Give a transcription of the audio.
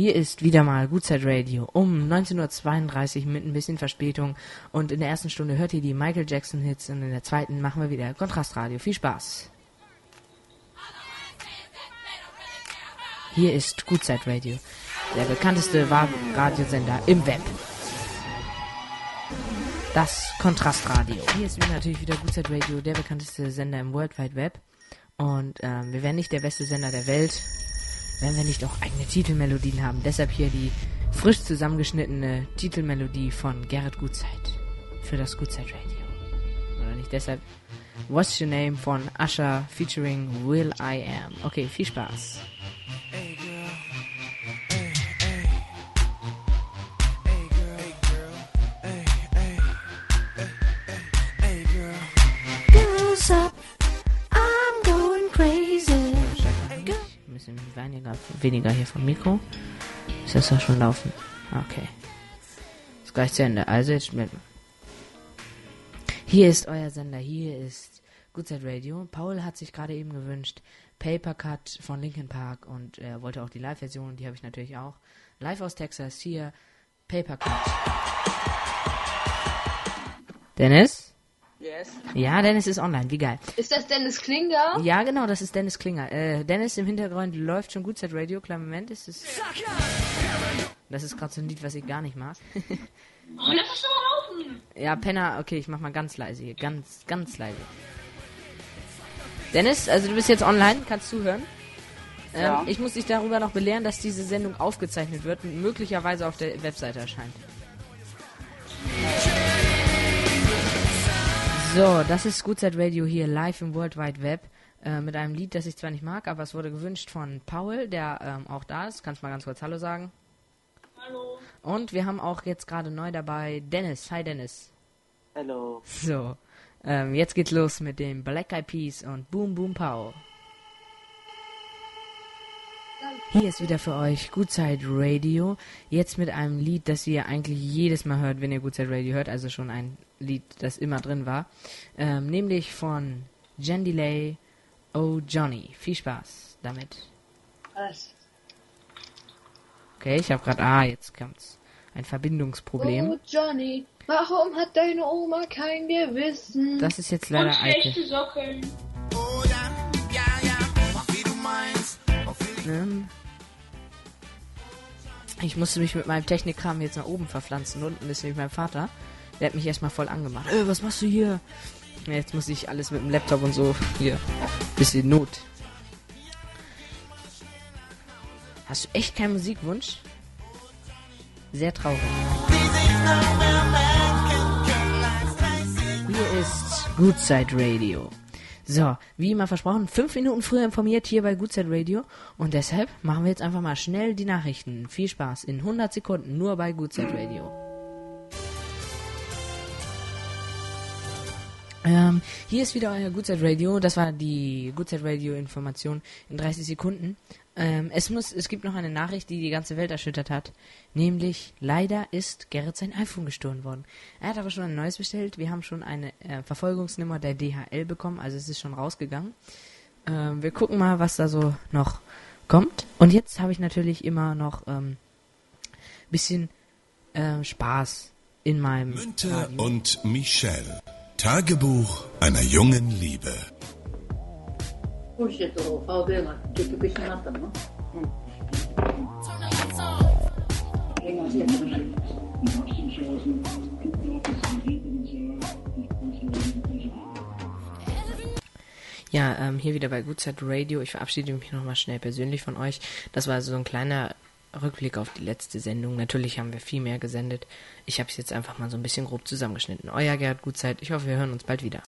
Hier ist wieder mal Gutzeit Radio um 19.32 Uhr mit ein bisschen Verspätung. Und in der ersten Stunde hört ihr die Michael Jackson Hits und in der zweiten machen wir wieder Kontrastradio. Viel Spaß! Hier ist Gutzeit Radio, der bekannteste Radiosender im Web. Das Kontrastradio. Hier ist natürlich wieder Gutzeit Radio, der bekannteste Sender im World Wide Web. Und ähm, wir wären nicht der beste Sender der Welt, wenn wir nicht auch eigene Titelmelodien haben. Deshalb hier die frisch zusammengeschnittene Titelmelodie von Gerrit Gutzeit für das Gutzeit Radio. Oder nicht deshalb What's Your Name von Usher featuring Will I Am. Okay, viel Spaß. Bisschen weniger, weniger hier vom Mikro. Ist das doch schon laufen? Okay. Ist gleich zu Ende. Also jetzt mit. Hier ist euer Sender. Hier ist Goodside Radio. Paul hat sich gerade eben gewünscht Paper Cut von Linkin Park und er wollte auch die Live-Version, die habe ich natürlich auch. Live aus Texas, hier Paper Cut. Dennis? Yes. Ja, Dennis ist online, wie geil. Ist das Dennis Klinger? Ja, genau, das ist Dennis Klinger. Äh, Dennis im Hintergrund läuft schon gut seit Radio. Kleinen Moment, ist es. Das ist gerade so ein Lied, was ich gar nicht mag. oh, lass es doch mal laufen. Ja, Penner, okay, ich mach mal ganz leise hier. Ganz, ganz leise. Dennis, also du bist jetzt online, kannst zuhören. Ähm, ja. Ich muss dich darüber noch belehren, dass diese Sendung aufgezeichnet wird und möglicherweise auf der Webseite erscheint. So, das ist Gutzeit Radio hier live im World Wide Web äh, mit einem Lied, das ich zwar nicht mag, aber es wurde gewünscht von Paul, der ähm, auch da ist. Kannst mal ganz kurz Hallo sagen? Hallo. Und wir haben auch jetzt gerade neu dabei Dennis. Hi Dennis. Hallo. So. Ähm, jetzt geht's los mit dem Black Eyed Peas und Boom Boom Pow. Hier ist wieder für euch Gutzeit Radio. Jetzt mit einem Lied, das ihr eigentlich jedes Mal hört, wenn ihr Gutzeit Radio hört. Also schon ein Lied, das immer drin war. Ähm, nämlich von Jen Delay, Oh Johnny. Viel Spaß damit. Was? Okay, ich habe gerade... Ah, jetzt kommt's. Ein Verbindungsproblem. Oh Johnny, Warum hat deine Oma kein Gewissen? Das ist jetzt leider Und schlechte Socken. Oh ja, Ähm, ich musste mich mit meinem Technikkram jetzt nach oben verpflanzen. Unten ist nämlich mein Vater. Der hat mich erstmal voll angemacht. Äh, was machst du hier? Jetzt muss ich alles mit dem Laptop und so hier. Bisschen Not. Hast du echt keinen Musikwunsch? Sehr traurig. Hier ist Goodside Radio. So, wie immer versprochen, fünf Minuten früher informiert hier bei Goodside Radio. Und deshalb machen wir jetzt einfach mal schnell die Nachrichten. Viel Spaß in 100 Sekunden nur bei Goodside Radio. Ähm, hier ist wieder euer Goodside Radio. Das war die Goodside Radio Information in 30 Sekunden. Ähm, es muss, es gibt noch eine Nachricht, die die ganze Welt erschüttert hat. Nämlich, leider ist Gerrit sein iPhone gestohlen worden. Er hat aber schon ein neues bestellt. Wir haben schon eine äh, Verfolgungsnummer der DHL bekommen, also es ist schon rausgegangen. Ähm, wir gucken mal, was da so noch kommt. Und jetzt habe ich natürlich immer noch ähm, bisschen äh, Spaß in meinem. Münter Radio. und Michelle. Tagebuch einer jungen Liebe. Ja, ähm, hier wieder bei Gutzeit Radio. Ich verabschiede mich nochmal schnell persönlich von euch. Das war so ein kleiner Rückblick auf die letzte Sendung. Natürlich haben wir viel mehr gesendet. Ich habe es jetzt einfach mal so ein bisschen grob zusammengeschnitten. Euer Gerhard Gutzeit. Ich hoffe, wir hören uns bald wieder.